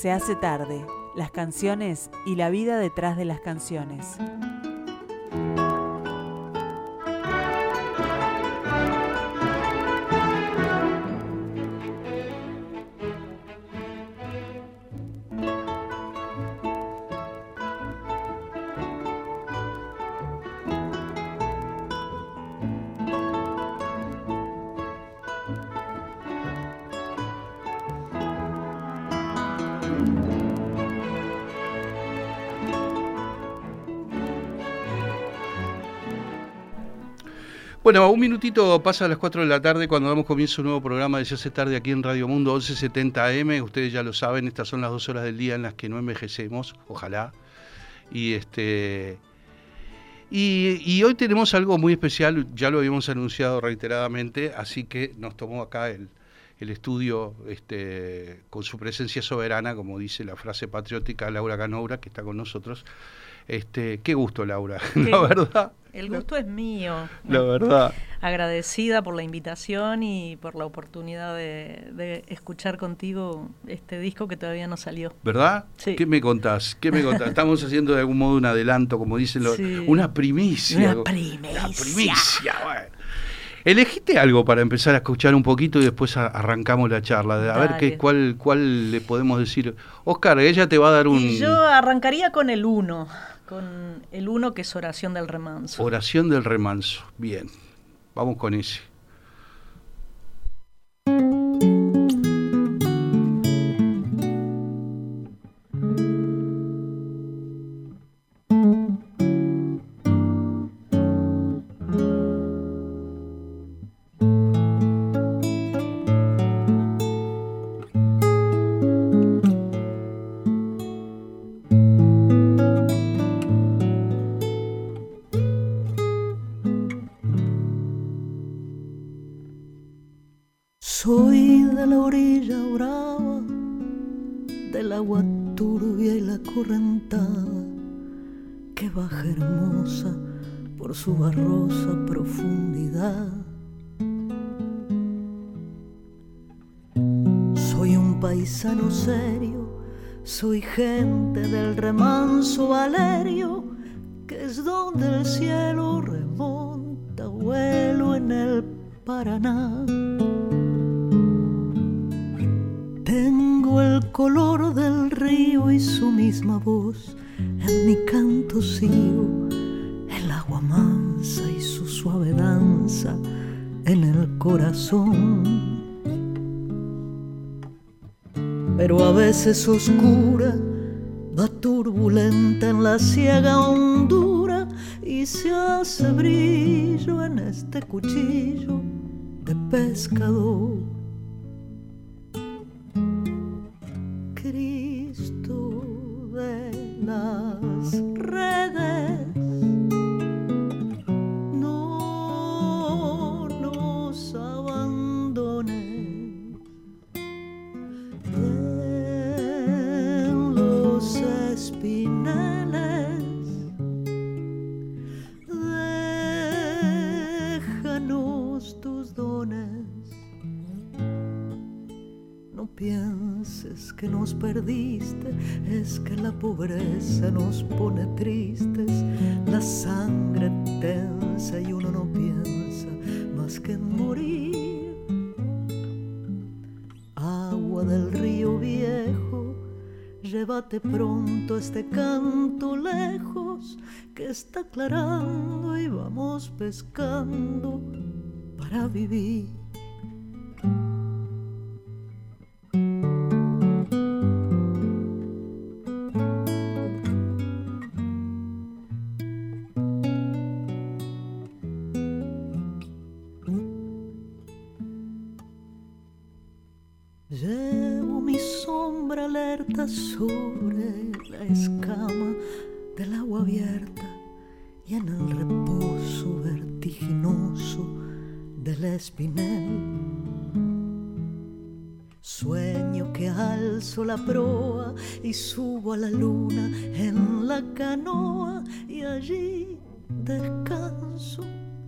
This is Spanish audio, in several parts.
Se hace tarde, las canciones y la vida detrás de las canciones. Bueno, un minutito pasa a las 4 de la tarde cuando damos comienzo un nuevo programa de Se hace tarde aquí en Radio Mundo 1170 AM. Ustedes ya lo saben, estas son las dos horas del día en las que no envejecemos, ojalá. Y este y, hoy tenemos algo muy especial, ya lo habíamos anunciado reiteradamente, así que nos tomó acá el, estudio este, con su presencia soberana, como dice la frase patriótica Laura Canoura, que está con nosotros. Este, qué gusto, Laura, la verdad. El gusto es mío. La verdad. Agradecida por la invitación y por la oportunidad de, escuchar contigo este disco que todavía no salió. ¿Verdad? Sí. ¿Qué me contás? ¿Qué me contás? Estamos haciendo de algún modo un adelanto, como dicen los... Una primicia. Una primicia. Una primicia, bueno. Elegiste algo para empezar a escuchar un poquito y después arrancamos la charla. A ver qué, cuál, cuál le podemos decir. Oscar, ella te va a dar un... yo arrancaría con el 1 con el uno que es oración del remanso. Oración del remanso, bien. Vamos con ese. Su barrosa profundidad. Soy un paisano serio, soy gente del remanso Valerio, que es donde el cielo remonta vuelo en el Paraná. Tengo el color del río y su misma voz, en mi canto sigo en el corazón. Pero a veces oscura, va turbulenta en la ciega hondura y se hace brillo en este cuchillo de pescador. Cristo de las pobreza nos pone tristes, la sangre tensa y uno no piensa más que en morir. Agua del río viejo, llévate pronto este canto lejos que está aclarando y vamos pescando para vivir. En el reposo vertiginoso del espinel. Sueño que alzo la proa y subo a la luna en la canoa y allí descanso,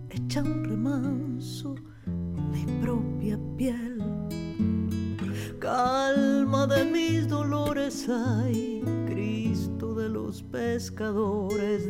echa un remanso mi propia piel. Calma de mis dolores, ay, Cristo de los pescadores,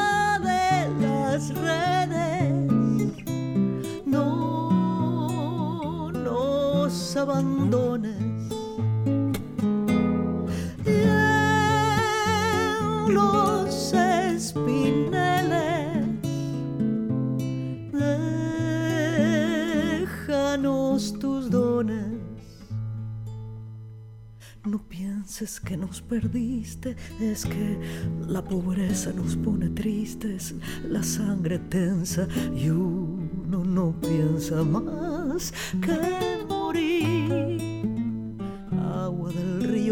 abandones. Los espineles, déjanos tus dones. No pienses que nos perdiste, es que la pobreza nos pone tristes, la sangre tensa y uno no piensa más que morir.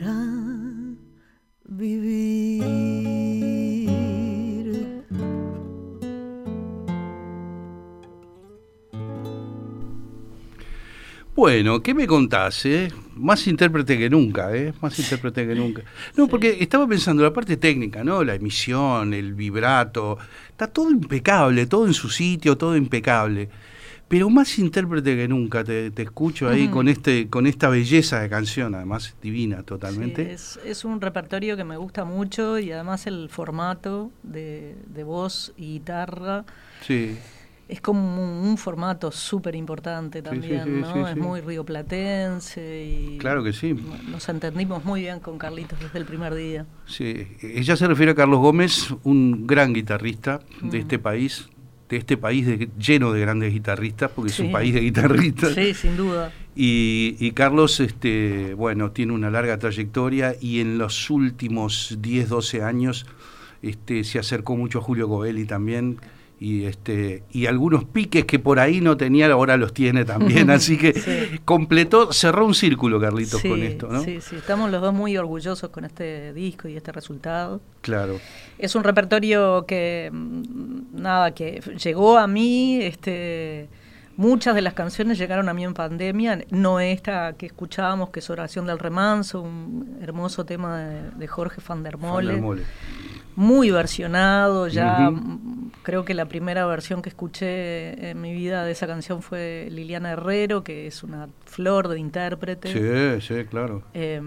para vivir. Bueno, ¿qué me contás? eh? Más intérprete que nunca, ¿eh? Más intérprete que nunca. No, porque estaba pensando la parte técnica, ¿no? La emisión, el vibrato, está todo impecable, todo en su sitio, todo impecable. Pero más intérprete que nunca, te, te escucho ahí con este con esta belleza de canción, además divina Sí, totalmente. es, es un repertorio que me gusta mucho y además el formato de, de voz y guitarra Sí, es como un, un formato súper importante sí, también, sí, ¿no? sí, es sí. muy rioplatense y claro que sí. nos entendimos muy bien con Carlitos desde el primer día. Sí, ella se refiere a Carlos Gómez, un gran guitarrista de Mm. este país, de este país de- lleno de grandes guitarristas, porque es un país de guitarristas. Sí, sin duda. Y, y Carlos, este, bueno, tiene una larga trayectoria y en los últimos 10, 12 años este, se acercó mucho a Julio Covelli también. Y, este, y algunos piques que por ahí no tenía, ahora los tiene también. Así que Sí. completó, cerró un círculo, Carlitos, sí, con esto, ¿no? sí, sí, estamos los dos muy orgullosos con este disco y este resultado. Claro. Es un repertorio que, mm, nada, que llegó a mí, este, muchas de las canciones llegaron a mí en pandemia, no esta que escuchábamos, que es Oración del Remanso, un hermoso tema de, de Jorge van der Van der Mole. Muy versionado, ya creo que la primera versión que escuché en mi vida de esa canción fue Liliana Herrero, que es una flor de intérprete. Sí, sí, claro. Eh,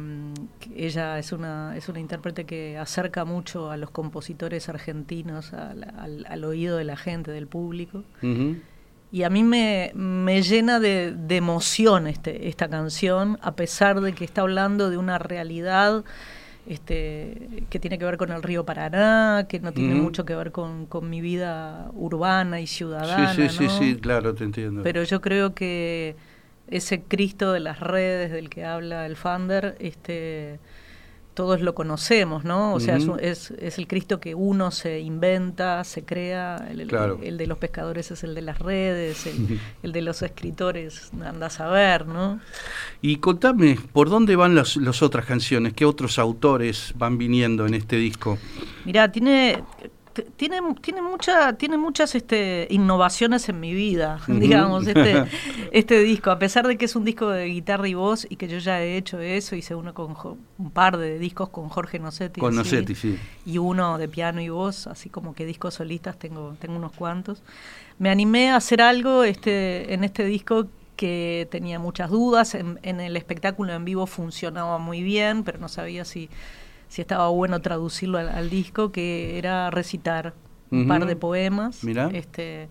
que ella es una, es una intérprete que acerca mucho a los compositores argentinos al, al- al oído de la gente, del público. Y a mí me, me llena de, de emoción este, esta canción, a pesar de que está hablando de una realidad este, que tiene que ver con el río Paraná, que no tiene Ujú. mucho que ver con, con mi vida urbana y ciudadana. Sí, sí, sí, ¿no? sí, claro, te entiendo. Pero yo creo que ese Cristo de las redes del que habla el Fander, este, todos lo conocemos, ¿no? O sea, es, un- es, es el Cristo que uno se inventa, se crea, el, el- Claro. el de los pescadores es el de las redes, el, el de los escritores, anda a saber, ¿no? Y contame, ¿por dónde van las, las otras canciones? ¿Qué otros autores van viniendo en este disco? Mirá, tiene, tiene, tiene, mucha, tiene muchas este, innovaciones en mi vida, digamos, este, este disco, a pesar de que es un disco de guitarra y voz y que yo ya he hecho eso, hice uno con Jo- un par de discos con Jorge Nocetti. Con Nocetti, sí. Y uno de piano y voz, así como que discos solistas tengo, tengo unos cuantos. Me animé a hacer algo este, en este disco que tenía muchas dudas, en, en el espectáculo en vivo funcionaba muy bien, pero no sabía si, si estaba bueno traducirlo al, al disco, que era recitar un par de poemas. Mirá. Este,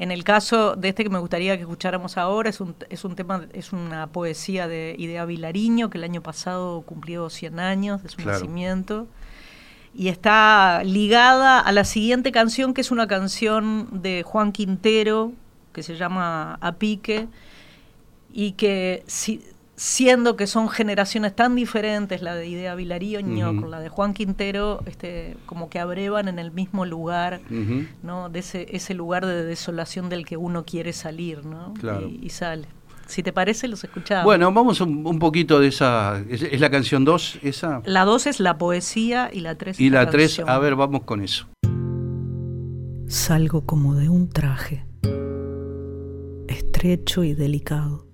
en el caso de este que me gustaría que escucháramos ahora, es un, es un tema, es una poesía de Idea Vilariño, que el año pasado cumplió 100 años de su Claro. nacimiento. y está ligada a la siguiente canción, que es una canción de Juan Quintero, que se llama A Pique, y que si, siendo que son generaciones tan diferentes, la de Idea Vilariño con la de Juan Quintero, este, como que abrevan en el mismo lugar, ¿no? De ese, ese lugar de desolación del que uno quiere salir, ¿no? Y, sale. Si te parece, los escuchamos. Bueno, vamos un, poquito de esa. ¿Es, la canción 2 esa? La 2 es la poesía y la 3 Y la 3, a ver, vamos con eso. Salgo como de un traje, estrecho y delicado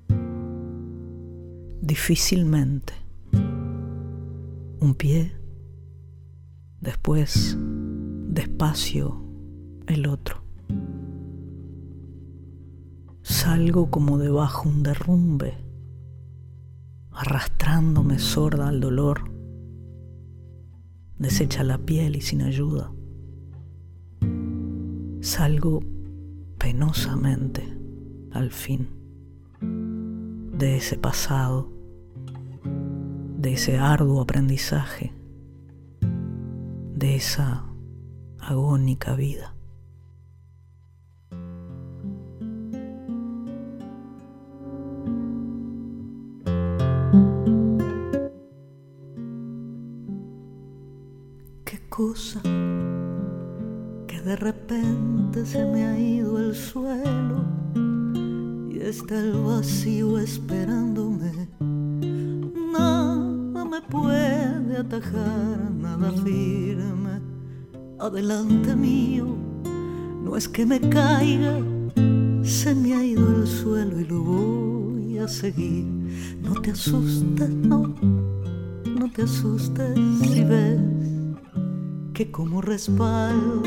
difícilmente. Un pie, después despacio el otro. Salgo como debajo un derrumbe, arrastrándome sorda al dolor, deshecha la piel y sin ayuda. Salgo penosamente al fin de ese pasado de ese arduo aprendizaje, de esa agónica vida. Qué cosa que de repente se me ha ido el suelo y está el vacío esperándome puede atajar nada firme. Adelante mío, no es que me caiga, se me ha ido el suelo y lo voy a seguir. No te asustes, no, no te asustes si ves que como respaldo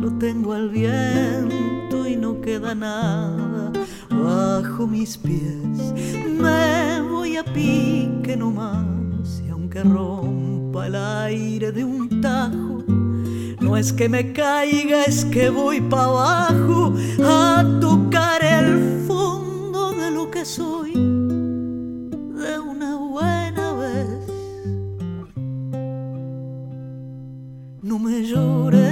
lo tengo al viento y no queda nada bajo mis pies. Me voy a pique nomás que rompa el aire de un tajo. No es que me caiga, es que voy para abajo a tocar el fondo de lo que soy de una buena vez. No me llores,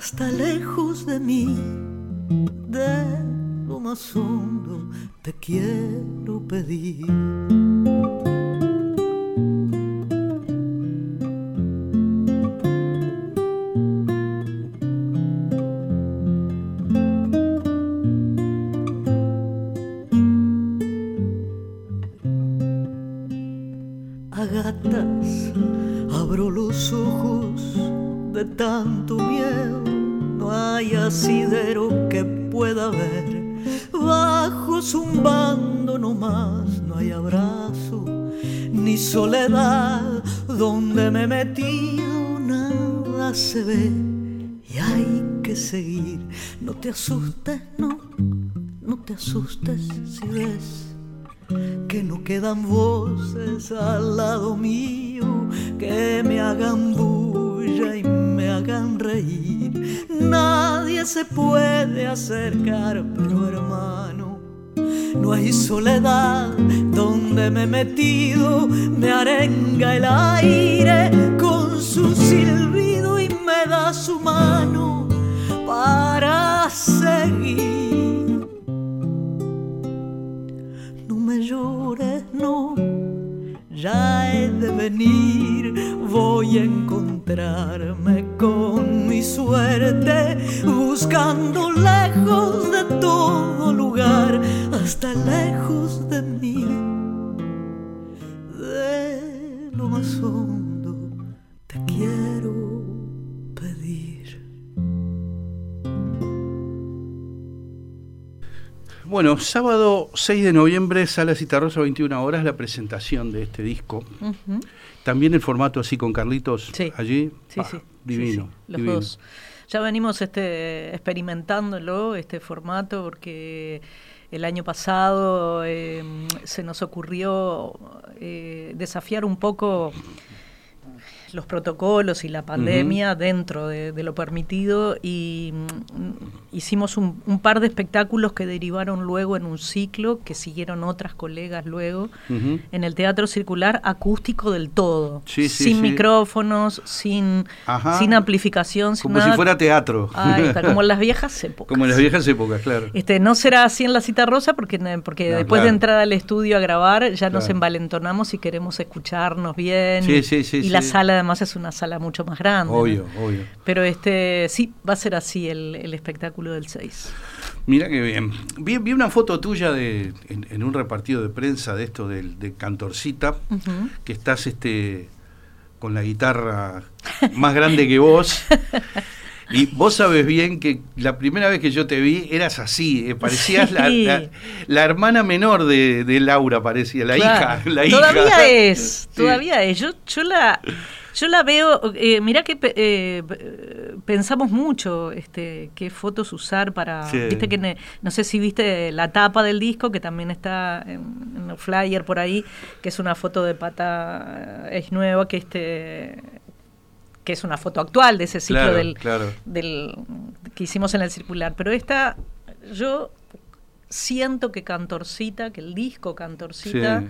hasta lejos de mí, de lo más hondo te quiero pedir. Se ve y hay que seguir. No te asustes, no, no te asustes si ves que no quedan voces al lado mío que me hagan bulla y me hagan reír. Nadie se puede acercar, pero hermano, no hay soledad donde me he metido, me arenga el aire con su silbido me da su mano para seguir. No me llores, no ya he de venir, voy a encontrarme con mi suerte, buscando lejos de todo lugar, hasta lejos de mí, Bueno, sábado 6 de noviembre, Sala Citarrosa, 21 horas, la presentación de este disco. También el formato así con Carlitos allí. Sí, sí. Divino. los dos. Ya venimos este, experimentándolo, este formato, porque el año pasado em, se nos ocurrió eh, desafiar un poco los protocolos y la pandemia dentro de, lo permitido y mm, hicimos un, par de espectáculos que derivaron luego en un ciclo que siguieron otras colegas luego en el Teatro Circular acústico del todo, sin micrófonos, sin, sin amplificación, como si fuera teatro. como en las viejas épocas. Como en las viejas épocas, claro. Este, no será así en la cita rosa porque, porque después de entrar al estudio a grabar ya nos envalentonamos y queremos escucharnos bien. y la sala además es una sala mucho más grande. Obvio, obvio. Pero este sí, va a ser así el, espectáculo del 6. Mira qué bien. Vi, una foto tuya de, en, un repartido de prensa de esto de, de Cantorcita, que estás este con la guitarra más grande que vos. Y vos sabes bien que la primera vez que yo te vi eras así, eh, parecías la, la, hermana menor de, Laura, parecía, la hija. La todavía es, todavía es. Yo, yo la yo la veo, eh, mirá que eh, pensamos mucho este, qué fotos usar para, viste que no sé si viste la tapa del disco que también está en, el flyer por ahí, que es una foto de pata es nueva que este que es una foto actual de ese ciclo del, del que hicimos en el circular, pero esta yo siento que Cantorcita, que el disco Cantorcita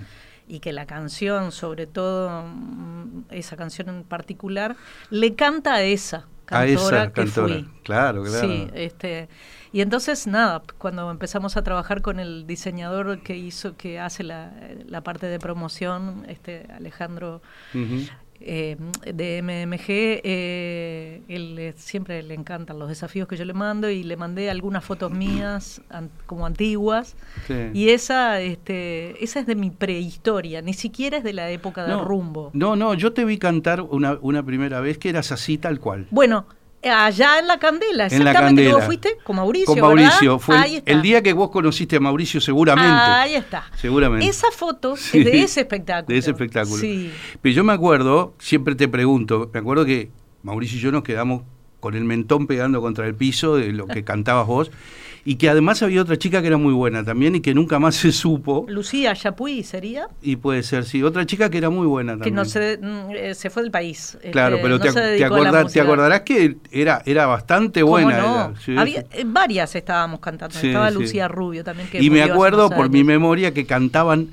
y que la canción, sobre todo mm, esa canción en particular, le canta a esa cantora a que fui. Claro, claro. Sí, este y entonces nada, cuando empezamos a trabajar con el diseñador que hizo que hace la, la parte de promoción, este Alejandro eh, de MMG, eh, él siempre le encantan los desafíos que yo le mando y le mandé algunas fotos mías como antiguas y esa este esa es de mi prehistoria, ni siquiera es de la época del rumbo. No, no, yo te vi cantar una, una primera vez que eras así tal cual. Bueno, Allá en la Candela, exactamente. En vos fuiste con Mauricio. Con Mauricio. Fue el, día que vos conociste a Mauricio, seguramente. Ahí está. Seguramente. Esa foto es de ese espectáculo. De ese espectáculo. Sí. Pero yo me acuerdo, siempre te pregunto, me acuerdo que Mauricio y yo nos quedamos con el mentón pegando contra el piso de lo que cantabas vos y que además había otra chica que era muy buena también y que nunca más se supo. Lucía Chapuy sería. Y puede ser, sí, otra chica que era muy buena también. Que no se, mm, eh, se fue del país. Claro, este, pero te, te, acordarás que era, era bastante buena. había, eh, varias estábamos cantando, estaba Lucía Rubio también. Que y me acuerdo por mi memoria que cantaban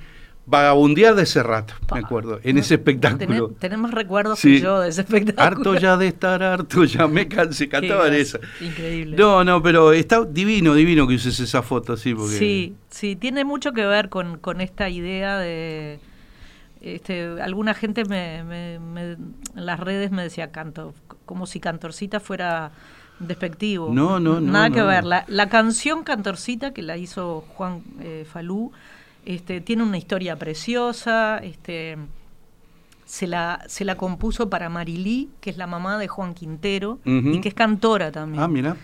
Vagabundear de ese rato, me acuerdo, en ese espectáculo. tenemos recuerdos yo de ese espectáculo. Harto ya de estar harto, ya me cansé, cantaban esa. Increíble. No, no, pero está divino, divino que uses esa foto, sí. Porque... Sí, sí, tiene mucho que ver con, con esta idea de... Este, alguna gente me, en las redes me decía canto, como si Cantorcita fuera despectivo. No, no, no. Nada que ver. La, la, canción Cantorcita que la hizo Juan eh, Falú este, tiene una historia preciosa, este, se, la, se la compuso para Marilí, que es la mamá de Juan Quintero, y que es cantora también. Ah, mira.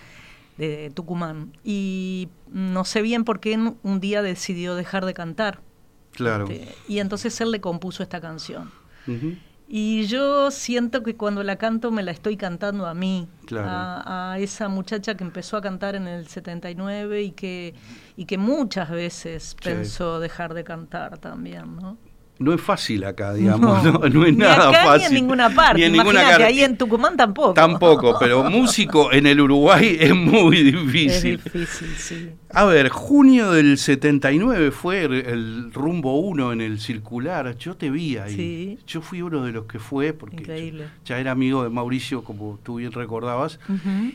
De, Tucumán. Y no sé bien por qué un día decidió dejar de cantar. Claro. Este, y entonces él le compuso esta canción. Y yo siento que cuando la canto me la estoy cantando a mí, a, esa muchacha que empezó a cantar en el 79 y que, y que muchas veces pensó dejar de cantar también, ¿no? No es fácil acá, digamos, no, no, es nada fácil. Ni en ninguna parte. Ni en ninguna ahí en Tucumán tampoco. Tampoco, pero músico en el Uruguay es muy difícil. Es difícil, sí. A ver, junio del 79 fue el rumbo 1 en el circular. Yo te vi ahí. Sí. Yo fui uno de los que fue, porque ya era amigo de Mauricio, como tú bien recordabas.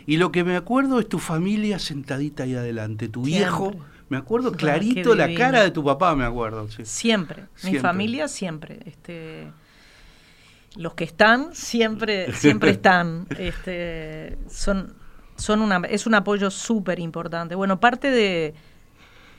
Y lo que me acuerdo es tu familia sentadita ahí adelante, tu viejo me acuerdo clarito la cara de tu papá, me acuerdo. Siempre. Mi familia siempre. Este, los que están siempre, siempre están. Este, son, son una, es un apoyo súper importante. Bueno, parte de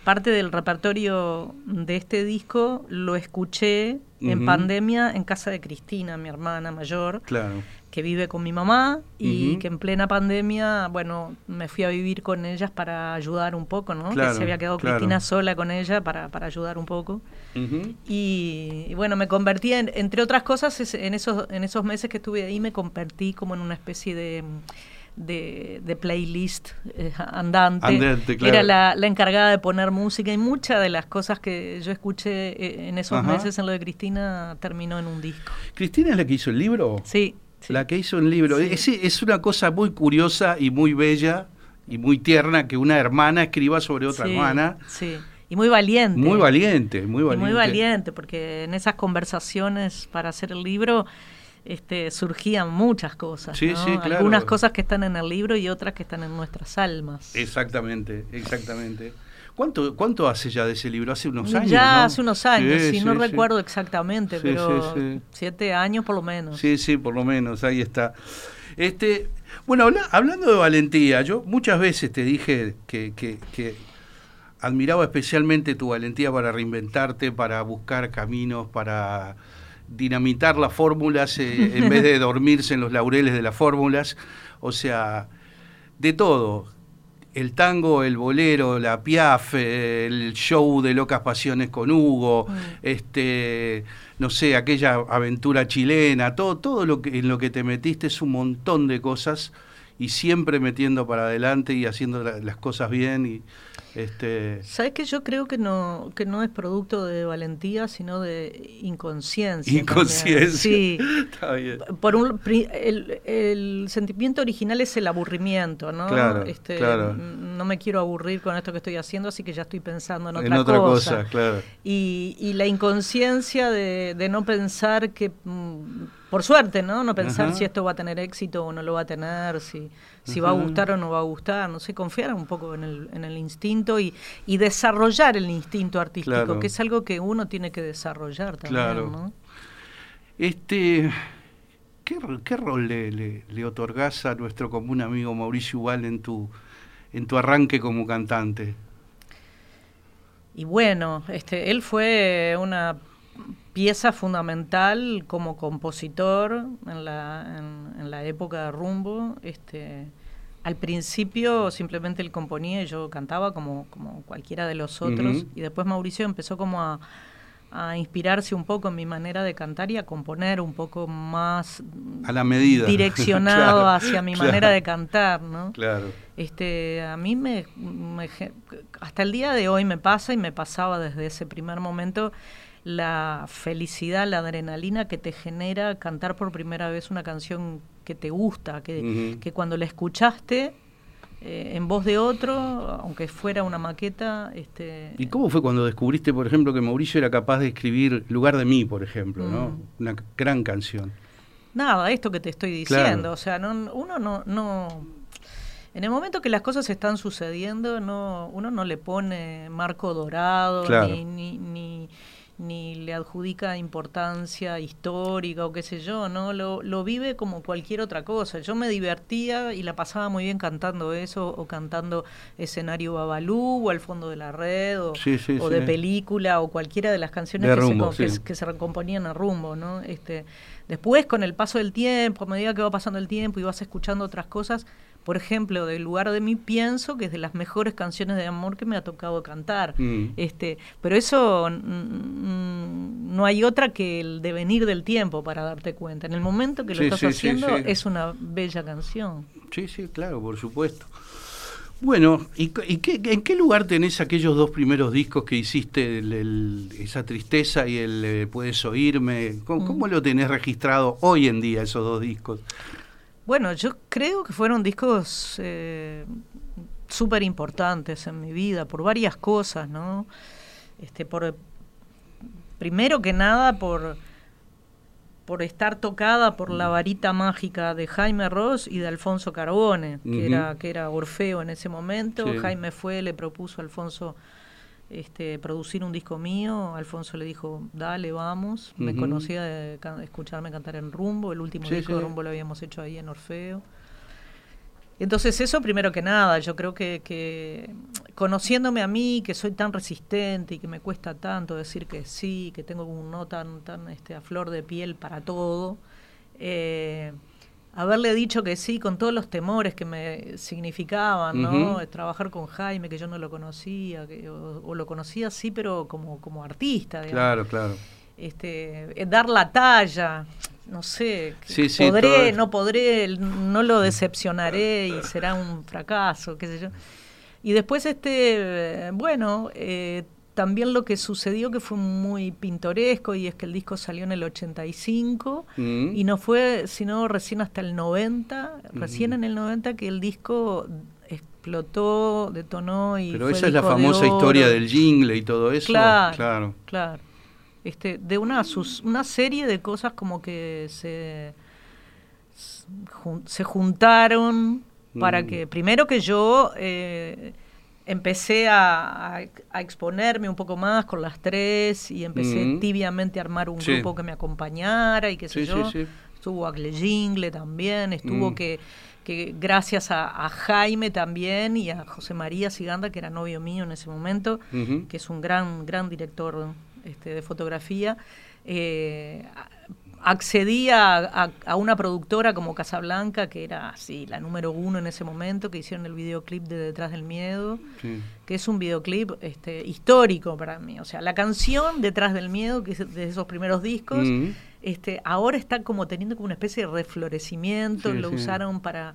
parte del repertorio de este disco lo escuché en pandemia en casa de Cristina, mi hermana mayor. Claro que vive con mi mamá y que en plena pandemia, bueno, me fui a vivir con ellas para ayudar un poco, ¿no? que se había quedado Cristina sola con ella para, para ayudar un poco. y, bueno, me convertí, en, entre otras cosas, en esos, en esos meses que estuve ahí, me convertí como en una especie de de, de playlist eh, andante. Andante, claro. Era la, la encargada de poner música y muchas de las cosas que yo escuché eh, en esos Ajá. meses en lo de Cristina terminó en un disco. ¿Cristina es la que hizo el libro? Sí. Sí. La que hizo el libro. Sí. Es, es una cosa muy curiosa y muy bella y muy tierna que una hermana escriba sobre otra Sí, hermana. Sí. Y muy valiente. Muy valiente, muy Y valiente. muy valiente, porque en esas conversaciones para hacer el libro este, surgían muchas cosas. Sí, ¿no? sí, claro. Algunas cosas que están en el libro y otras que están en nuestras almas. Exactamente, exactamente. ¿Cuánto, ¿Cuánto hace ya de ese libro? Hace unos años. ya ¿no? hace unos años, Sí, sí, no sí, recuerdo exactamente, pero sí, sí. siete años por lo menos. Sí, sí, por lo menos, ahí está. Este, bueno, habla- hablando de valentía, yo muchas veces te dije que, que- que admiraba especialmente tu valentía para reinventarte, para buscar caminos, para dinamitar las fórmulas eh, en vez de dormirse en los laureles de las fórmulas. O sea, de todo. El tango, el bolero, la piaf, el show de locas pasiones con Hugo, Mm. este, no sé, aquella aventura chilena, todo, todo lo que en lo que te metiste es un montón de cosas y siempre metiendo para adelante y haciendo la- las cosas bien y este ¿Sabes que yo creo que no, que no es producto de valentía, sino de inconsciencia? inconsciencia. Sí. Está bien. Por un, el, el sentimiento original es el aburrimiento, ¿no? Claro, Este, claro. No me quiero aburrir con esto que estoy haciendo, así que ya estoy pensando en otra, En otra cosa. cosa, claro. Y, y la inconsciencia de, de no pensar que, mm, por suerte, ¿no? No pensar Ajá. si esto va a tener éxito o no lo va a tener, si, si va a gustar o no va a gustar, no sé, confiar un poco en el, en el instinto y, y desarrollar el instinto artístico, Claro. que es algo que uno tiene que desarrollar también, Claro. ¿no? Este, ¿qué, ro- qué rol le, le, le otorgás a nuestro común amigo Mauricio Ubal en tu, en tu arranque como cantante? Y bueno, este, él fue una pieza fundamental como compositor en la, en, en la época de Rumbo. Este, al principio simplemente él componía y yo cantaba como, como cualquiera de los otros. Y después Mauricio empezó como a, a inspirarse un poco en mi manera de cantar y a componer un poco más A la medida. direccionado Claro, hacia mi claro, manera de cantar, ¿no? Claro. Este, a mí me, hasta el día de hoy me pasa y me pasaba desde ese primer momento la felicidad, la adrenalina que te genera cantar por primera vez una canción que te gusta, que, que cuando la escuchaste eh, en voz de otro, aunque fuera una maqueta, este, ¿Y cómo fue cuando descubriste, por ejemplo, que Mauricio era capaz de escribir Lugar de mí, por ejemplo, ¿no? Mm. Una gran canción. Nada, esto que te estoy diciendo, Claro. o sea, no, uno no, no, en el momento que las cosas están sucediendo, no, uno no le pone marco dorado, Claro. ni, ni, ni, ni le adjudica importancia histórica o qué sé yo, ¿no? Lo, lo vive como cualquier otra cosa. Yo me divertía y la pasaba muy bien cantando eso, o cantando escenario Babalú, o al fondo de la red, o, Sí, sí, o sí. de película, o cualquiera de las canciones De que, Rumbo, se, que se recomponían a rumbo, ¿no? Este, después, con el paso del tiempo, a medida que va pasando el tiempo y vas escuchando otras cosas, por ejemplo, del lugar de mí pienso que es de las mejores canciones de amor que me ha tocado cantar. Mm. Este, pero eso mm, no hay otra que el devenir del tiempo para darte cuenta. En el momento que lo Sí, estás sí, haciendo sí. es una bella canción. Sí, sí, claro, por supuesto. Bueno, ¿y, qué, en qué lugar tenés aquellos dos primeros discos que hiciste, el- el- esa tristeza y el eh, Puedes oírme? ¿Cómo, Mm. cómo lo tenés registrado hoy en día esos dos discos? Bueno, yo creo que fueron discos eh, súper importantes en mi vida por varias cosas, ¿no? Este, por primero que nada por por estar tocada por la varita mágica de Jaime Ross y de Alfonso Carbone, que era que era Orfeo en ese momento. Sí. Jaime fue, le propuso a Alfonso este, producir un disco mío. Alfonso le dijo, dale, vamos. Me conocía de, escucharme cantar en Rumbo. El último Sí, disco de. Rumbo lo habíamos hecho ahí en Orfeo. Entonces eso primero que nada, yo creo que, que conociéndome a mí, que soy tan resistente y que me cuesta tanto decir que sí, que tengo un no tan, tan este, a flor de piel para todo, eh, haberle dicho que sí con todos los temores que me significaban, ¿no? Ujú. Trabajar con Jaime, que yo no lo conocía, que, o, o lo conocía sí, pero como, como artista, digamos Claro, claro. este, eh, dar la talla. no sé, Sí, sí, podré, no podré, no lo decepcionaré y será un fracaso, qué sé yo. Y después, este, eh, bueno, eh, también lo que sucedió que fue muy pintoresco y es que el disco salió en el 85 Mm. y no fue sino recién hasta el 90, recién en el 90 que el disco explotó, detonó y Pero fue esa es la de famosa historia del jingle y todo eso. Claro, claro. claro. Este, de una, sus- una serie de cosas como que se, se juntaron para Mm. que, primero que yo eh, empecé a, a- a exponerme un poco más con las tres y empecé Mm. tibiamente a armar un Sí. grupo que me acompañara y qué sé Sí, yo. sí. Estuvo Agle Jingle también, estuvo Mm. que, que gracias a, a Jaime también y a José María Siganda, que era novio mío en ese momento, que es un gran, gran director este, de fotografía, eh, accedí a, a- a una productora como Casablanca, que era así, la número uno en ese momento, que hicieron el videoclip de Detrás del Miedo, Sí. que es un videoclip este, histórico para mí. O sea, la canción Detrás del Miedo, que es de esos primeros discos, Mm. Este, ahora está como teniendo como una especie de reflorecimiento, Sí, lo sí. usaron para,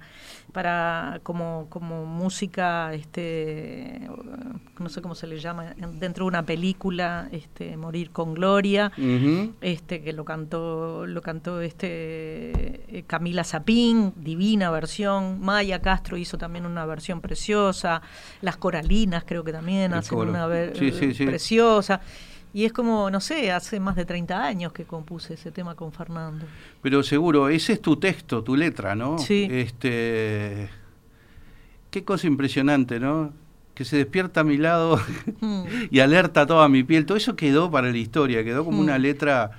para como, como música, este, no sé cómo se le llama, en- dentro de una película, este, Morir con Gloria, este, que lo cantó, lo cantó este eh, Camila Zapín, divina versión, Maya Castro hizo también una versión preciosa, las coralinas creo que también El hacen coro. una ver- Sí, sí, sí. preciosa. Y es como, no sé, hace más de 30 años que compuse ese tema con Fernando. Pero seguro, ese es tu texto, tu letra, ¿no? Sí. Este, qué cosa impresionante, ¿no? Que se despierta a mi lado Mm. y alerta toda mi piel. Todo eso quedó para la historia, quedó como Mm. una letra,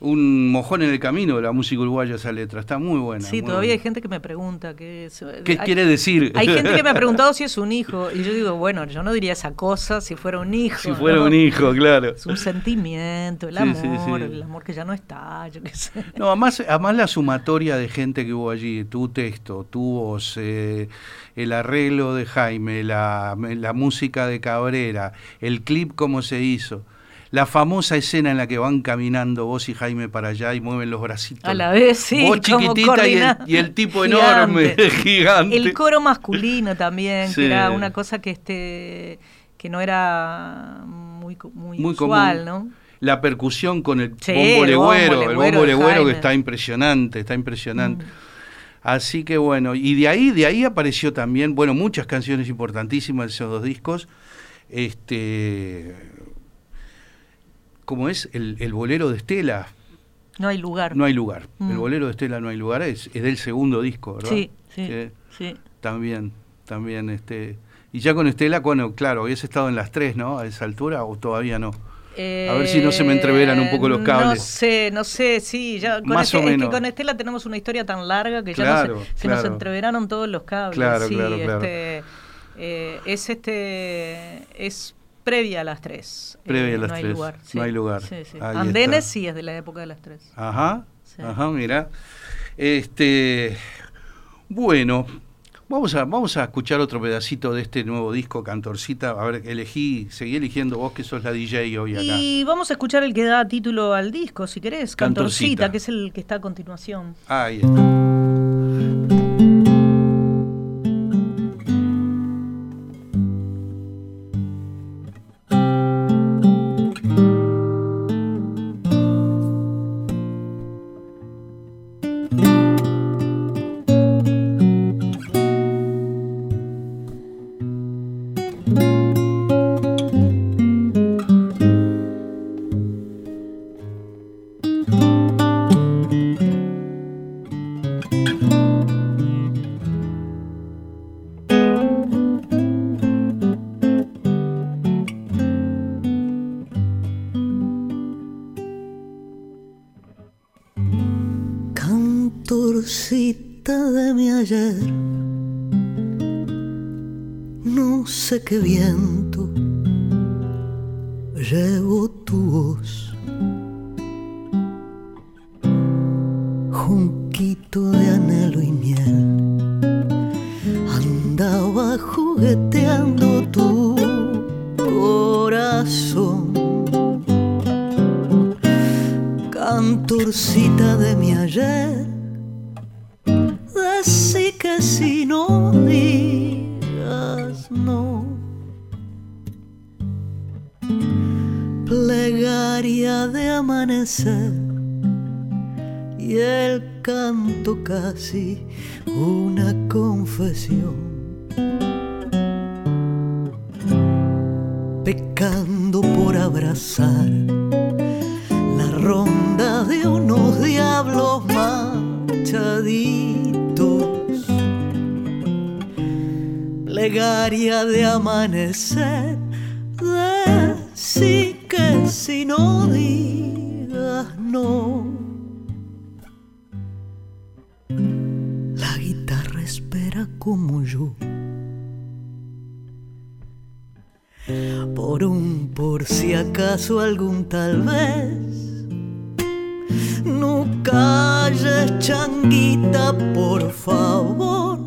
un mojón en el camino de la música uruguaya esa letra. Está muy buena. Sí, muy todavía hay gente que me pregunta qué es. ¿Qué hay- quiere decir? Hay gente que me ha preguntado si es un hijo. Y yo digo, bueno, yo no diría esa cosa si fuera un hijo. si fuera ¿no? un hijo, claro. Es un sentimiento, el Sí, amor, sí, sí. el amor que ya no está, yo qué sé. No, además, además la sumatoria de gente que hubo allí, tu texto, tu voz, eh, el arreglo de Jaime, la, la música de Cabrera, el clip como se hizo, la famosa escena en la que van caminando vos y Jaime para allá y mueven los bracitos. A la vez, sí. Vos chiquitita y el, coordinado. y el tipo Gigante. enorme, gigante. El coro masculino también, Sí. que era una cosa que este que no era muy, muy, Muy usual, común. ¿no? La percusión con el Sí, bombo legüero, el bombo legüero que está impresionante, está impresionante. Mm. Así que bueno, y de ahí, de ahí apareció también, bueno, muchas canciones importantísimas de esos dos discos. Este, como es el, el bolero de Estela, No hay lugar. no hay lugar. Mm. El bolero de Estela no hay lugar, es, es del segundo disco, ¿verdad? Sí, sí. También, también, este. Y ya con Estela, bueno, claro, habías estado en las tres, ¿no? A esa altura, o todavía no. A ver si no se me entreveran un poco los Eh, cables. No sé, no sé, sí. Ya, con Más este- o Es menos. que con Estela tenemos una historia tan larga que ya no se, se nos entreveraron todos los cables. Claro, sí, claro, claro. Este, eh, es este es previa a las tres. Previa a Eh, las no hay tres, lugar. no sí, hay lugar. sí, sí. Ahí Andenes está. sí es de la época de las tres. Ajá, Sí. ajá, mira. Este, bueno, vamos a, vamos a escuchar otro pedacito de este nuevo disco, Cantorcita. A ver, elegí, seguí eligiendo vos que sos la DJ hoy acá. Y vamos a escuchar el que da título al disco, si querés, Cantorcita. Cantorcita, que es el que está a continuación. Ahí está. No sé Pecando por abrazar la ronda de unos diablos manchaditos. Plegaria de amanecer, de sí que si no digas no. La guitarra espera como yo. Por un por si acaso algún tal vez. No calles, changuita, por favor.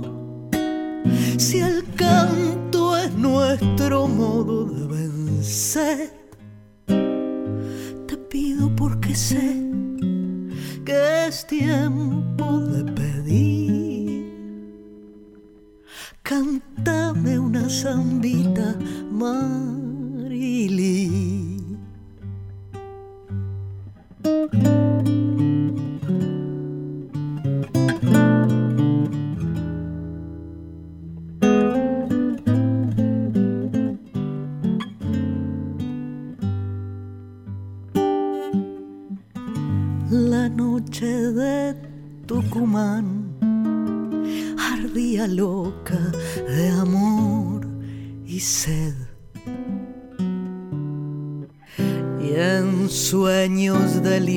Si el canto es nuestro modo de vencer, te pido porque sé que es tiempo de pedir. Cántame una zambita, Marili. La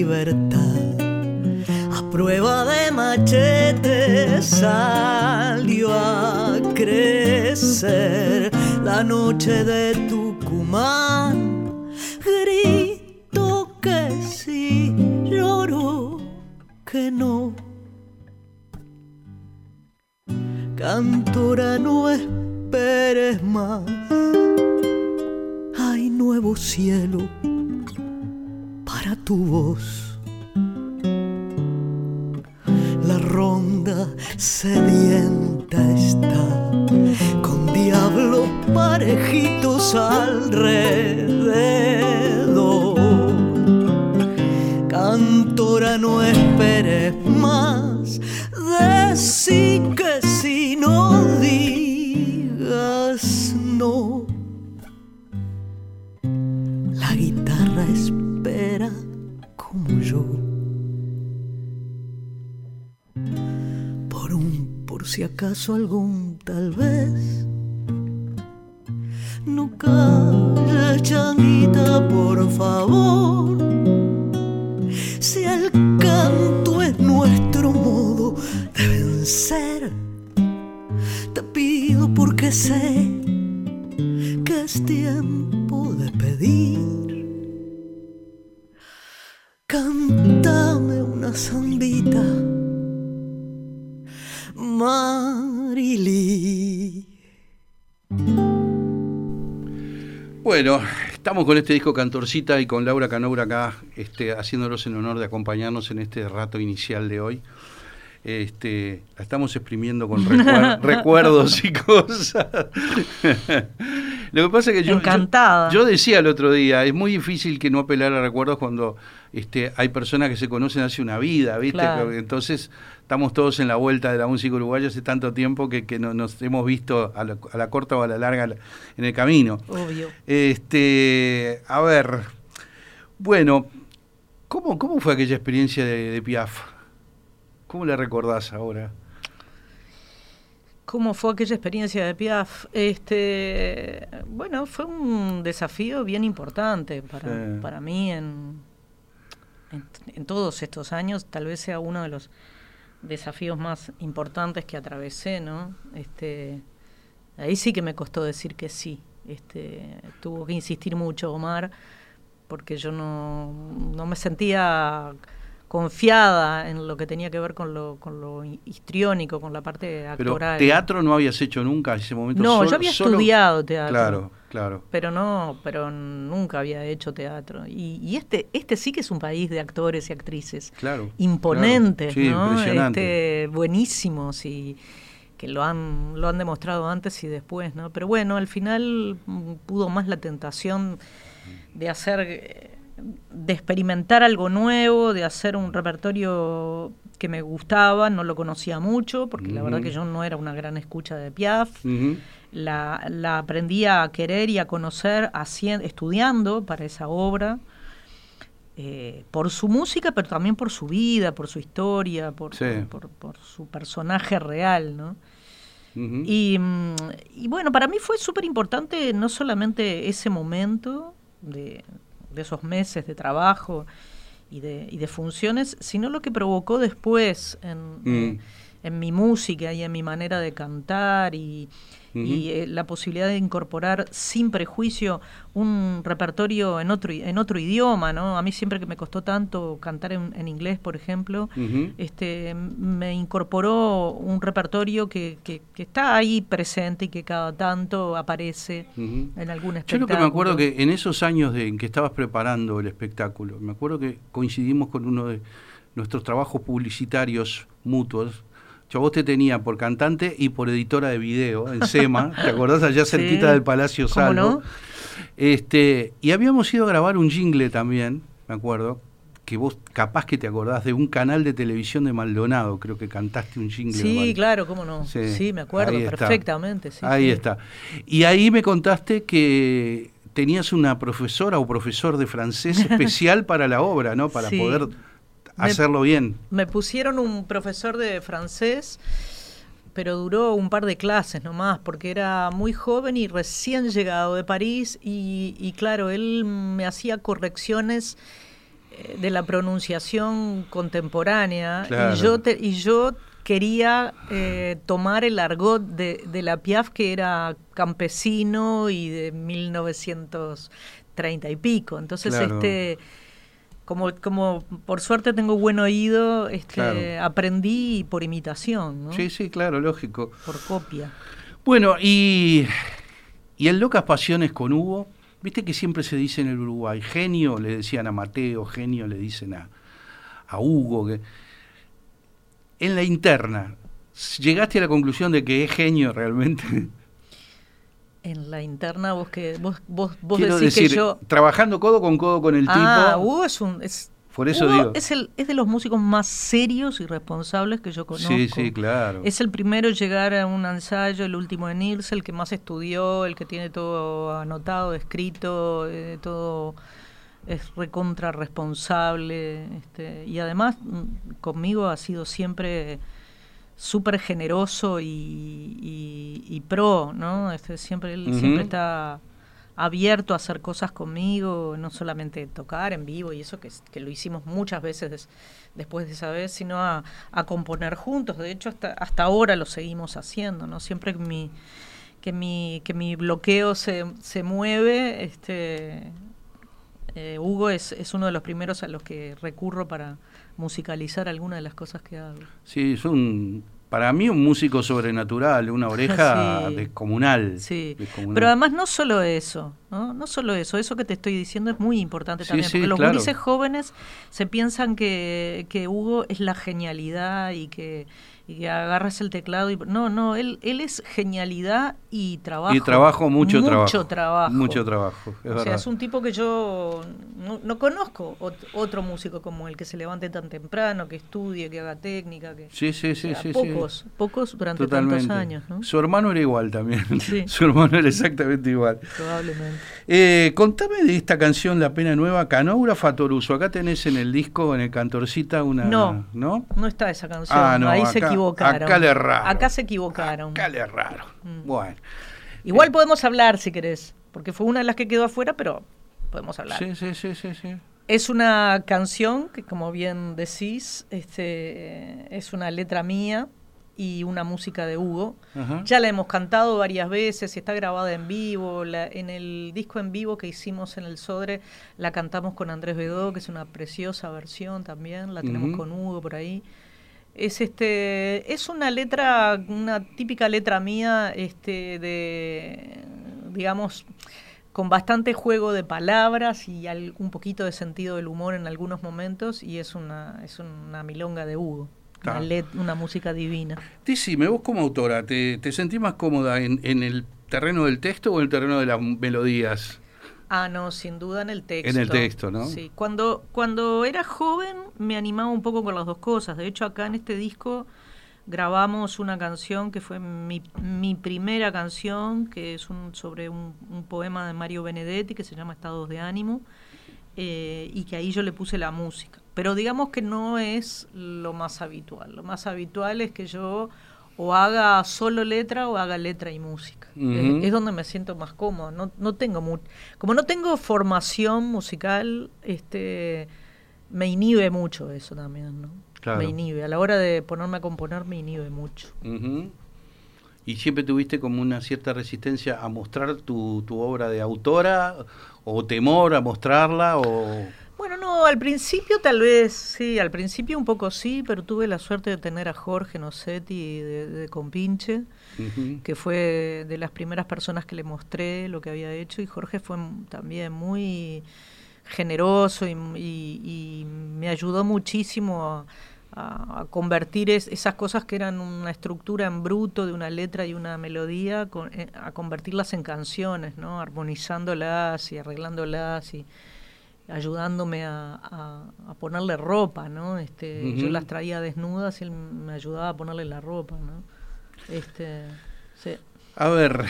a prueba de machete, salió a crecer la noche de Tucumán. Grito que sí, lloro que no. Cantora, no esperes más. Hay nuevo cielo para tu voz. La ronda sedienta está con diablos parejitos alrededor. Cantora, no esperes más. Decí que si no digas no. La guitarra espera si acaso algún tal vez. No calles, changuita, por favor. Si el canto es nuestro modo de vencer, te pido porque sé que es tiempo de pedir. Cántame una zambita, Marili. Bueno, estamos con este disco Cantorcita y con Laura Canoura acá, este, haciéndolos el honor de acompañarnos en este rato inicial de hoy. Este, la estamos exprimiendo con recuer- recuerdos y cosas. Lo que pasa es que yo, yo, yo decía el otro día, es muy difícil que no apelar a recuerdos cuando este, hay personas que se conocen hace una vida, ¿viste? Claro. Entonces estamos todos en la vuelta de la música uruguaya hace tanto tiempo que, que no- nos hemos visto a la, a la corta o a la larga en el camino. Obvio. Este, a ver, bueno, ¿cómo, cómo fue aquella experiencia de, de Piaf? ¿Cómo la recordás ahora? ¿Cómo fue aquella experiencia de Piaf? Este, bueno, fue un desafío bien importante para, Sí. para mí en, en, en todos estos años. Tal vez sea uno de los desafíos más importantes que atravesé, ¿no? Este, ahí sí que me costó decir que sí. Este, tuvo que insistir mucho Omar porque yo no, no me sentía confiada en lo que tenía que ver con lo, con lo hi- histriónico, con la parte Pero actoral. teatro no habías hecho nunca en ese momento. No, solo- yo había solo- estudiado teatro. Claro. Claro. Pero no, pero nunca había hecho teatro. Y, y este, este sí que es un país de actores y actrices. Claro. Imponentes, claro. Sí, ¿no? impresionante. Este, buenísimos y que lo han, lo han demostrado antes y después, ¿no? Pero bueno, al final pudo más la tentación de hacer, eh, de experimentar algo nuevo, de hacer un repertorio que me gustaba, no lo conocía mucho, porque la verdad que yo no era una gran escucha de Piaf. La, la aprendí a querer y a conocer hacien- estudiando para esa obra, eh, por su música, pero también por su vida, por su historia, por, Sí. por, por su personaje real, ¿no? Y, mm, y bueno, para mí fue súper importante no solamente ese momento de, de esos meses de trabajo y de, y de funciones, sino lo que provocó después en, Mm. eh, en mi música y en mi manera de cantar y, y, eh, la posibilidad de incorporar sin prejuicio un repertorio en otro, i- en otro idioma, ¿no? A mí siempre que me costó tanto cantar en, en inglés, por ejemplo, Ujú. este, me incorporó un repertorio que, que, que está ahí presente y que cada tanto aparece en algún Yo espectáculo. lo que me acuerdo que en esos años de, en que estabas preparando el espectáculo, me acuerdo que coincidimos con uno de nuestros trabajos publicitarios mutuos. Yo vos te tenía por cantante y por editora de video en SEMA, ¿te acordás? Allá Sí. cerquita del Palacio ¿Cómo Salvo. no? Este, y habíamos ido a grabar un jingle también, me acuerdo, que vos capaz que te acordás de un canal de televisión de Maldonado, creo que cantaste un jingle. Sí, claro, cómo no. Sí, Sí, me acuerdo ahí está. perfectamente. sí, ahí sí. está. Y ahí me contaste que tenías una profesora o profesor de francés especial para la obra, ¿no? Para Sí. Me- hacerlo bien. Me pusieron un profesor de francés, pero duró un par de clases nomás, porque era muy joven y recién llegado de París, y, y claro, él me hacía correcciones eh, de la pronunciación contemporánea, Claro. y yo te- y yo quería eh, tomar el argot de, de la Piaf, que era campesino y de 1930 y pico. Entonces, Claro. este como, como por suerte tengo buen oído, este, Claro. aprendí por imitación, ¿no? Sí, sí, claro, lógico. por copia. Bueno, y, y en Locas Pasiones con Hugo, viste que siempre se dice en el Uruguay, genio le decían a Mateo, genio le dicen a, a Hugo. Que... En la interna, ¿llegaste a la conclusión de que es genio realmente? En la interna vos que vos vos, vos Quiero decís decir, que yo trabajando codo con codo con el Ah, tipo. Hugo es un es Por eso Hugo digo. es el es de los músicos más serios y responsables que yo conozco. sí, sí, claro. Es el primero en llegar a un ensayo, el último en irse, el que más estudió, el que tiene todo anotado, escrito, eh, todo es recontra responsable. Este, y además mm, conmigo ha sido siempre súper generoso y, y- y pro, ¿no? Este, siempre, él siempre está abierto a hacer cosas conmigo, no solamente tocar en vivo y eso que, que lo hicimos muchas veces des- después de esa vez, sino a, a componer juntos. De hecho, hasta, hasta ahora lo seguimos haciendo, ¿no? Siempre que mi, que mi, que mi bloqueo se, se mueve, este, eh, Hugo es, es uno de los primeros a los que recurro para musicalizar alguna de las cosas que hago. Sí, es un, para mí un músico sobrenatural, una oreja Sí. descomunal. Sí, descomunal. pero además no solo eso, ¿no? No solo eso, eso que te estoy diciendo es muy importante Sí, también, porque los claro. gurises jóvenes se piensan que, que Hugo es la genialidad y que, y que agarras el teclado y no, no, él, él es genialidad y trabajo. Y trabajo, mucho, trabajo. Mucho trabajo. Mucho trabajo, es o verdad. sea, es un tipo que yo no, no conozco ot- otro músico como él, que se levante tan temprano, que estudie, que haga técnica, que... Sí, sí, sí, o sea, sí. sí. pocos, pocos durante Totalmente. tantos años, ¿no? Su hermano era igual también. Sí. Su hermano era exactamente igual. Probablemente. Eh, contame de esta canción La Pena Nueva, Canógrafa Toruso. Acá tenés en el disco, en el Cantorcita, una. No. ¿No? No está esa canción. Ah, no, Ahí se acá- equivocaron. acá le erraron. Acá se equivocaron. Acá le raro. Mm. Bueno. Igual podemos hablar si querés, porque fue una de las que quedó afuera, pero podemos hablar. Sí, sí, sí, sí, sí. Es una canción que, como bien decís, este, es una letra mía y una música de Hugo. Ajá. Ya la hemos cantado varias veces y está grabada en vivo. La- en el disco en vivo que hicimos en el Sodre la cantamos con Andrés Bedó, que es una preciosa versión también. La tenemos Ujú. con Hugo por ahí. Es este es una letra, una típica letra mía este de, digamos, con bastante juego de palabras y un poquito de sentido del humor en algunos momentos y es una, es una milonga de Hugo. Una, una, música divina. Decime, vos como autora, ¿te, te sentís más cómoda en, en el terreno del texto o en el terreno de las melodías? Ah, no, sin duda en el texto. En el texto, ¿no? Sí, cuando, cuando era joven me animaba un poco con las dos cosas. De hecho, acá en este disco grabamos una canción que fue mi, mi primera canción, que es un, sobre un, poema de Mario Benedetti que se llama Estados de Ánimo, eh, y que ahí yo le puse la música. Pero digamos que no es lo más habitual. Lo más habitual es que yo o haga solo letra o haga letra y música. es, donde me siento más cómodo. No, no tengo como no tengo formación musical, este me inhibe mucho eso también, ¿no? Me inhibe. A la hora de ponerme a componer me inhibe mucho. ¿Y siempre tuviste como una cierta resistencia a mostrar tu, tu obra de autora o temor a mostrarla o bueno, no, al principio tal vez, sí, al principio un poco sí, pero tuve la suerte de tener a Jorge Nocetti de, de Compinche, que fue de las primeras personas que le mostré lo que había hecho, y Jorge fue también muy generoso y, me ayudó muchísimo a, convertir esas cosas que eran una estructura en bruto de una letra y una melodía, eh, a convertirlas en canciones, ¿no? armonizándolas y arreglándolas y ayudándome a, ponerle ropa, ¿no? Este, Yo las traía desnudas y él me ayudaba a ponerle la ropa, ¿no? Este, A ver,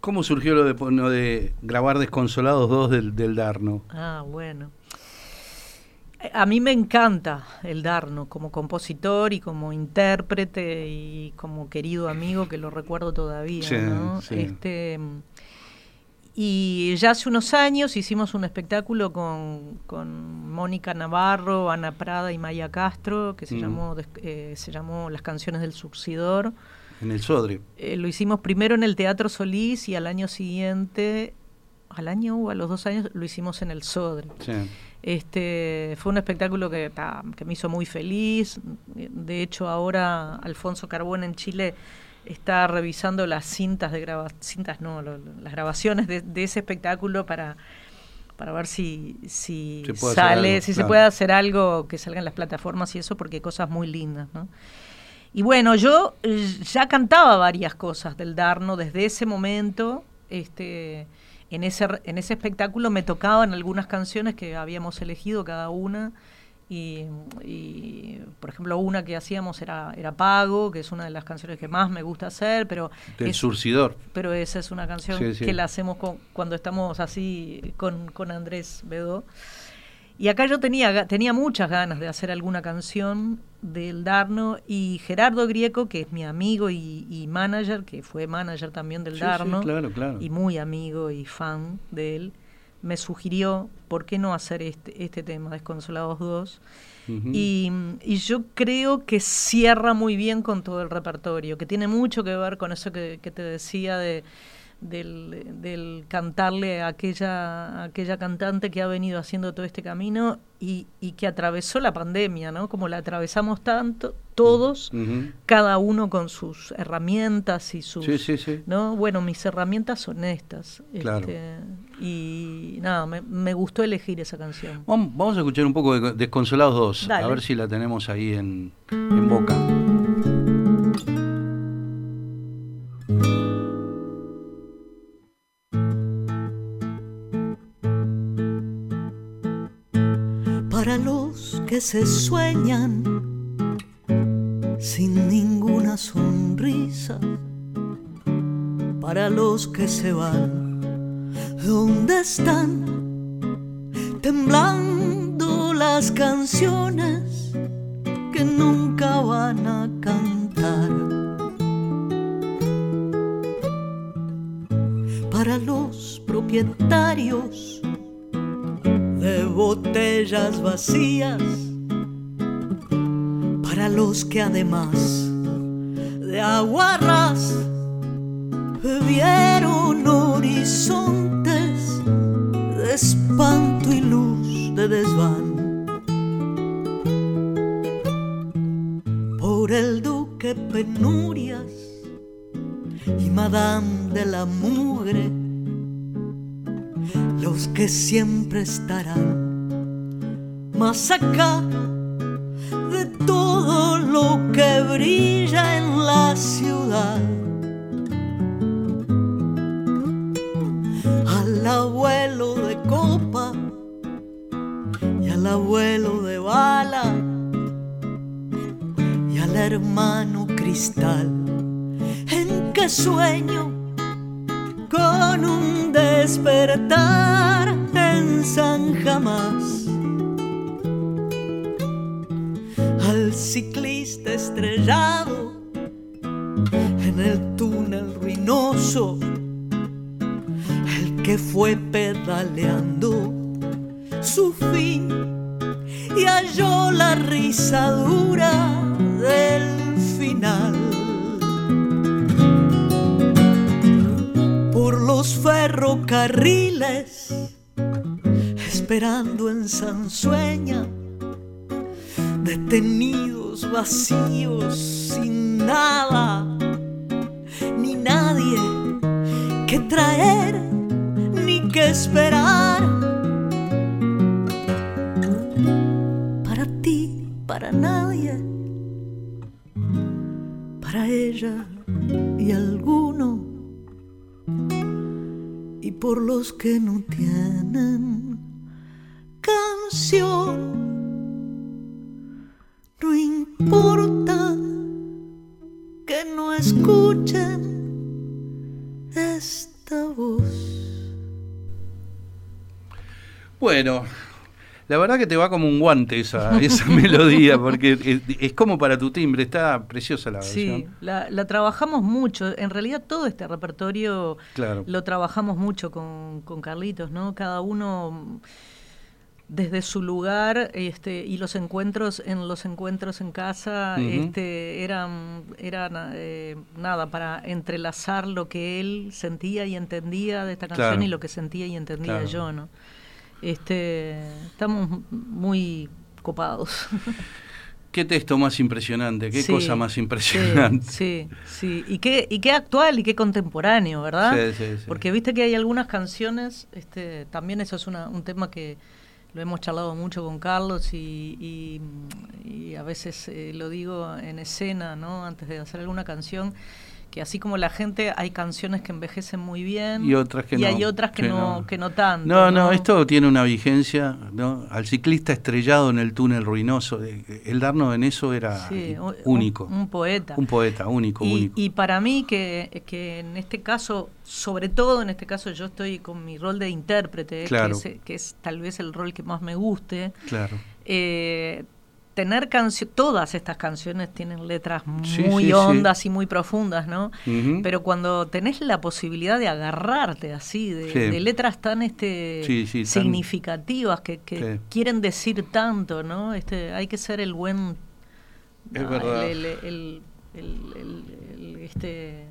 ¿cómo surgió lo de, de grabar Desconsolados 2 del, del Darno? Ah, bueno. A mí me encanta el Darno como compositor y como intérprete y como querido amigo que lo recuerdo todavía, ¿no? Este, y ya hace unos años hicimos un espectáculo con, con Mónica Navarro, Ana Prada y Maya Castro, que se, mm. llamó, eh, se llamó Las canciones del subsidor. En el Sodre. Eh, lo hicimos primero en el Teatro Solís y al año siguiente, al año o a los dos años, lo hicimos en el Sodre. Este, fue un espectáculo que, que me hizo muy feliz. De hecho, ahora Alfonso Carbón en Chile está revisando las cintas de grabación, cintas no, las grabaciones de, ese espectáculo para, para ver si, si sale, si se puede hacer algo que salga en las plataformas y eso, porque hay cosas muy lindas, ¿no? Y bueno, yo eh, ya cantaba varias cosas del Darno desde ese momento, este, en ese, en ese espectáculo me tocaban algunas canciones que habíamos elegido cada una, y, por ejemplo, una que hacíamos era, era Pago, que es una de las canciones que más me gusta hacer, pero... Del surcidor. Pero esa es una canción que la hacemos cuando estamos así con, con Andrés Bedó. Y acá yo tenía, tenía muchas ganas de hacer alguna canción del Darno y Gerardo Grieco, que es mi amigo y, manager, que fue manager también del Darno, y muy amigo y fan de él, me sugirió por qué no hacer este, este tema, Desconsolados 2. y, y, yo creo que cierra muy bien con todo el repertorio, que tiene mucho que ver con eso que te decía de del, del, cantarle a aquella, aquella cantante que ha venido haciendo todo este camino y, y, que atravesó la pandemia, ¿no? Como la atravesamos tanto, todos, cada uno con sus herramientas y sus... ¿no? Bueno, mis herramientas son estas. Este, y nada, me, me, gustó elegir esa canción. Vamos, a escuchar un poco de Desconsolados 2, a ver si la tenemos ahí en, en boca. Que se sueñan sin ninguna sonrisa, para los que se van, ¿dónde están? Temblando las canciones que nunca van a cantar. Para los propietarios de botellas vacías los que además de aguarras vieron horizontes de espanto y luz de desván. Por el duque penurias y madame de la mugre los que siempre estarán más acá que brilla en la ciudad. Al abuelo de copa y al abuelo de bala y al hermano cristal en que sueño con un despertar en San Jamás al ciclista estrellado en el túnel ruinoso, el que fue pedaleando su fin y halló la risadura del final. Por los ferrocarriles, esperando en Sansueña detenidos, vacíos, sin nada, ni nadie que traer, ni que esperar. Para ti, para nadie, para ella y alguno, y por los que no tienen canción no importa que no escuchen esta voz. Bueno, la verdad que te va como un guante esa, esa melodía, porque es, como para tu timbre, está preciosa la versión. Sí, la, la trabajamos mucho. En realidad todo este repertorio Claro. lo trabajamos mucho con, con Carlitos, ¿no? Cada uno desde su lugar este y los encuentros en los encuentros en casa este eran eran eh, nada para entrelazar lo que él sentía y entendía de esta canción Claro. y lo que sentía y entendía Claro. yo no este estamos muy copados Qué texto más impresionante, qué Sí, cosa más sí, impresionante. Sí, sí, Y qué, y qué actual y qué contemporáneo, ¿verdad? Sí, sí, sí. Porque viste que hay algunas canciones, este, también eso es una, un tema que lo hemos charlado mucho con Carlos y, y, a veces eh, lo digo en escena, ¿no? Antes de hacer alguna canción, que así como la gente, hay canciones que envejecen muy bien Y otras que y no, hay otras que, que no, no. que no tanto. No, no, esto tiene una vigencia, ¿no? Al ciclista estrellado en el túnel ruinoso, el darnos en eso era Sí, único. Un, un poeta. Un poeta, único, y, único. y para mí que, que en este caso, sobre todo en este caso yo estoy con mi rol de intérprete, Claro. que, es, que es tal vez el rol que más me guste, Claro. eh, tener canciones, todas estas canciones tienen letras Sí, muy sí, sí. hondas y muy profundas, ¿no? Pero cuando tenés la posibilidad de agarrarte así, de, de letras tan este tan- significativas que, que quieren decir tanto, ¿no? Este, hay que ser el buen Es verdad. El- el- el- este,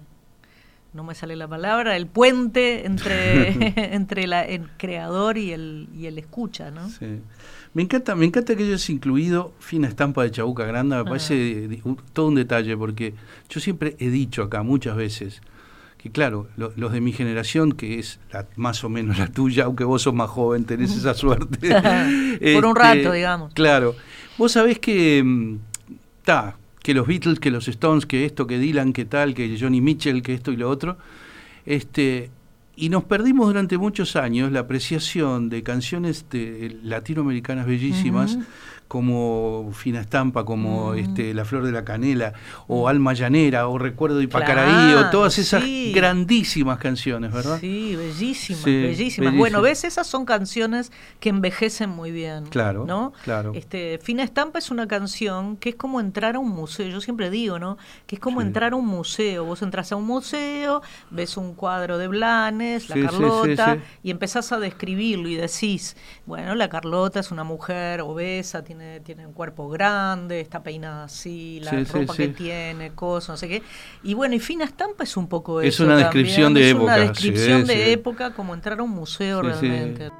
no me sale la palabra, el puente entre, entre la, el creador y el, y el escucha, ¿no? Sí. Me encanta, me encanta que hayas incluido Fina Estampa de Chabuca Granda, me Ah. parece un- todo un detalle, porque yo siempre he dicho acá muchas veces que claro, lo- los de mi generación, que es la- más o menos la tuya, aunque vos sos más joven, tenés esa suerte. Por un Este, rato, digamos. Claro. Vos sabés que mm, ta, que los Beatles, que los Stones, que esto, que Dylan, que tal, que Johnny Mitchell, que esto y lo otro. Este, y nos perdimos durante muchos años la apreciación de canciones de- latinoamericanas bellísimas. Como Fina Estampa, como Mm. este, La Flor de la Canela, o Alma Llanera, o Recuerdo de Ipacaraí, o Claro, todas esas sí. grandísimas canciones, ¿verdad? Sí, bellísimas, Sí, bellísimas. Bueno, ves, esas son canciones que envejecen muy bien. Claro, ¿no? claro. Este, Fina Estampa es una canción que es como entrar a un museo. Yo siempre digo, ¿no? Que es como Sí. entrar a un museo. Vos entras a un museo, ves un cuadro de Blanes, la Carlota, y empezás a describirlo y decís, bueno, la Carlota es una mujer obesa, tiene, tiene un cuerpo grande, está peinada así, la Sí, sí, ropa que sí. tiene, cosas, no sé qué. Y bueno, y Fina Estampa es un poco Es eso una también. descripción de es época, una descripción sí, de sí. época como entrar a un museo Sí, sí. realmente.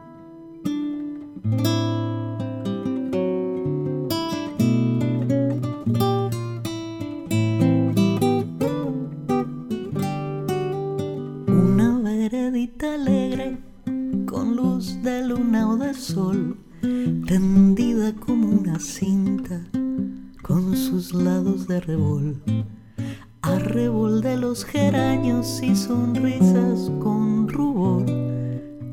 Una veredita alegre con luz sol, tendida como una cinta, con sus lados de rebol. Arrebol de los geranios y sonrisas con rubor,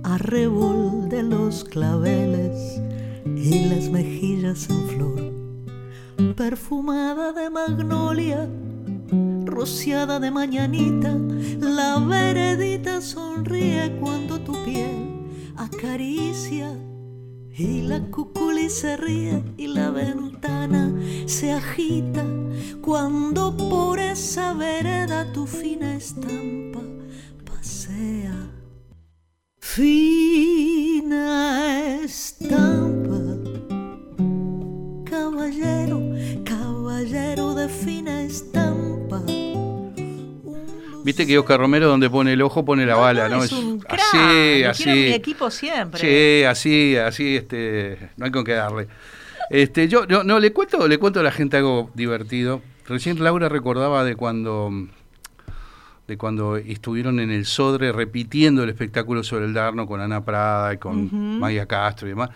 arrebol de los claveles y las mejillas en flor, perfumada de magnolia rociada de mañanita, la veredita sonríe cuando tu piel acaricia y la cuculi se ríe y la ventana se agita cuando por esa vereda tu fina estampa pasea. Fina estampa, Viste que Oscar Romero donde pone el ojo pone la bala, ¿no? Es un crack, así, así. mi equipo siempre. Sí, así, así, este, no hay con qué darle. Este, yo no, no, le cuento, le cuento a la gente algo divertido. Recién Laura recordaba de cuando de cuando estuvieron en el Sodre repitiendo el espectáculo sobre el Darno con Ana Prada y con Ujú. Maya Castro y demás.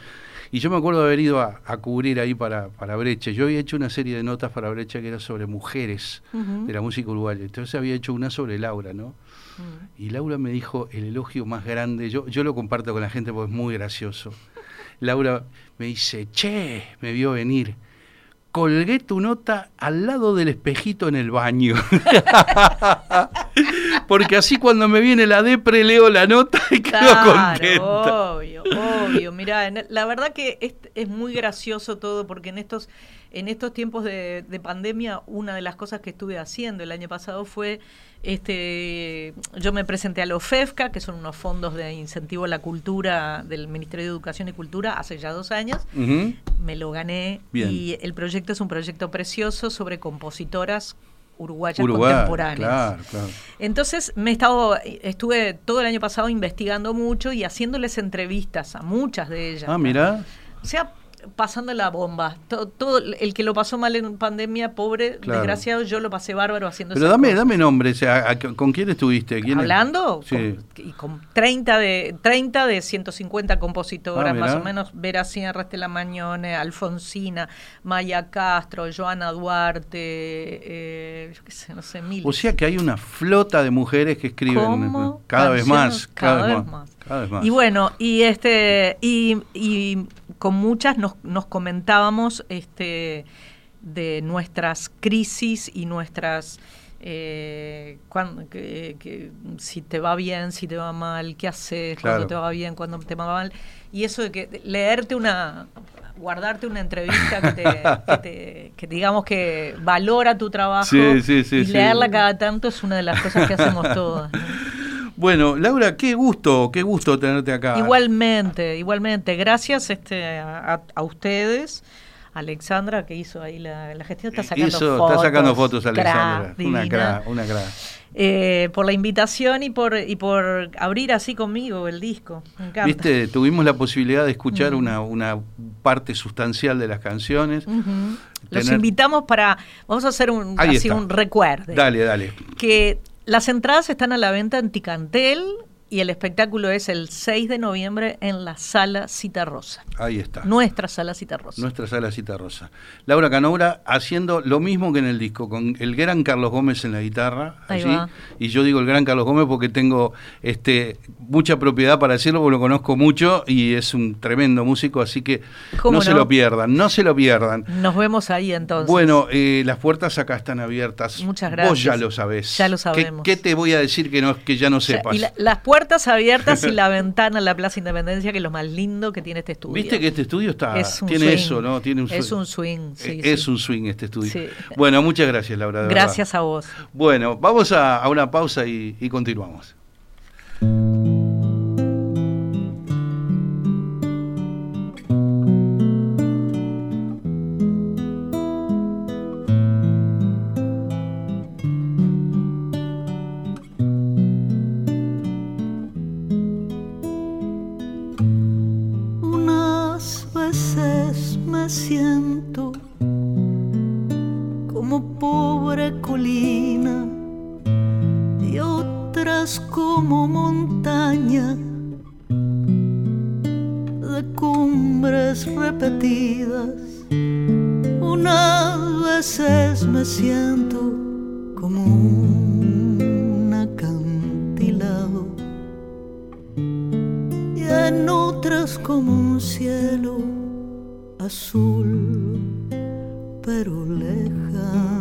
Y yo me acuerdo de haber ido a, a cubrir ahí para, para Brecha. Yo había hecho una serie de notas para Brecha que era sobre mujeres de la música uruguaya. Entonces había hecho una sobre Laura, ¿no? Mm. Y Laura me dijo el elogio más grande. Yo, yo lo comparto con la gente porque es muy gracioso. Laura me dice, che, me vio venir. Colgué tu nota al lado del espejito en el baño. Porque así cuando me viene la depre leo la nota y quedo contenta. Claro, obvio, obvio. Mirá, la verdad que es, es muy gracioso todo porque en estos, en estos tiempos de, de pandemia, una de las cosas que estuve haciendo el año pasado fue, este, yo me presenté a los FEFCA, que son unos fondos de incentivo a la cultura del Ministerio de Educación y Cultura, hace ya dos años. Me lo gané Bien. y el proyecto es un proyecto precioso sobre compositoras uruguayas Uruguay, contemporáneas. claro, claro. Entonces me he estado, estuve todo el año pasado investigando mucho y haciéndoles entrevistas a muchas de ellas. Ah, mira. O sea, pasando la bomba. To- Todo, el que lo pasó mal en pandemia, pobre, Claro. desgraciado, yo lo pasé bárbaro haciendo Pero dame, cosas. dame nombre, o sea, ¿a- ¿con quién estuviste? ¿Quién es? Hablando Sí. con, y con 30 de 30 de 150 compositoras, Ah, más o menos Vera Sierra, Estela Mañone, Alfonsina, Maya Castro, Joana Duarte, eh, yo qué sé, no sé, mil. O sea que hay una flota de mujeres que escriben cada vez más, cada, vez más, cada vez más. Y bueno, y este y, y con muchas nos, nos comentábamos este de nuestras crisis y nuestras eh, cuan- que- que si te va bien, si te va mal, qué haces, Claro. cuando te va bien, cuando te va mal. Y eso de que leerte una guardarte una entrevista que te, que te- que digamos que valora tu trabajo Sí, sí, sí, y leerla cada tanto es una de las cosas que hacemos todas. ¿no? Bueno, Laura, qué gusto, qué gusto tenerte acá. Igualmente, igualmente. Gracias este, a, a- ustedes. Alexandra, que hizo ahí la, la gestión, está sacando Hizo- fotos. está sacando fotos, Alexandra. Cra, una cra, una cra. Eh, por la invitación y por, y por abrir así conmigo el disco. Me encanta. Viste, tuvimos la posibilidad de escuchar una, una parte sustancial de las canciones. Los Tener- invitamos para. Vamos a hacer un, Ahí así está. un recuerde. Dale, dale. que las entradas están a la venta en Ticantel y el espectáculo es el 6 de noviembre en la Sala Cita Rosa. Ahí está. Nuestra Sala Cita Rosa. Nuestra sala cita rosa. Laura Canoura haciendo lo mismo que en el disco, con el gran Carlos Gómez en la guitarra. Ahí allí. va. Y yo digo el gran Carlos Gómez porque tengo este mucha propiedad para decirlo, porque lo conozco mucho y es un tremendo músico, así que ¿Cómo no, se lo pierdan, no se lo pierdan. Nos vemos ahí entonces. Bueno, eh, las puertas acá están abiertas. Muchas Vos gracias. ya lo sabés. Ya lo ¿Qué- sabemos. ¿Qué, te voy a decir que, no, que ya no O sea, sepas? y la- las puertas abiertas y la ventana a la Plaza Independencia, que es lo más lindo que tiene este estudio. Viste que este estudio está Es un tiene swing. eso, ¿no? Tiene un. Es un swing, sí, Eh, sí. Es un swing este estudio. Sí. Bueno, muchas gracias, Laura. de verdad. Gracias a vos. Bueno, vamos a, a una pausa y, y continuamos. Siento como pobre colina y otras como montaña de cumbres repetidas. Unas veces me siento como un acantilado y en otras como un cielo azul pero lejano.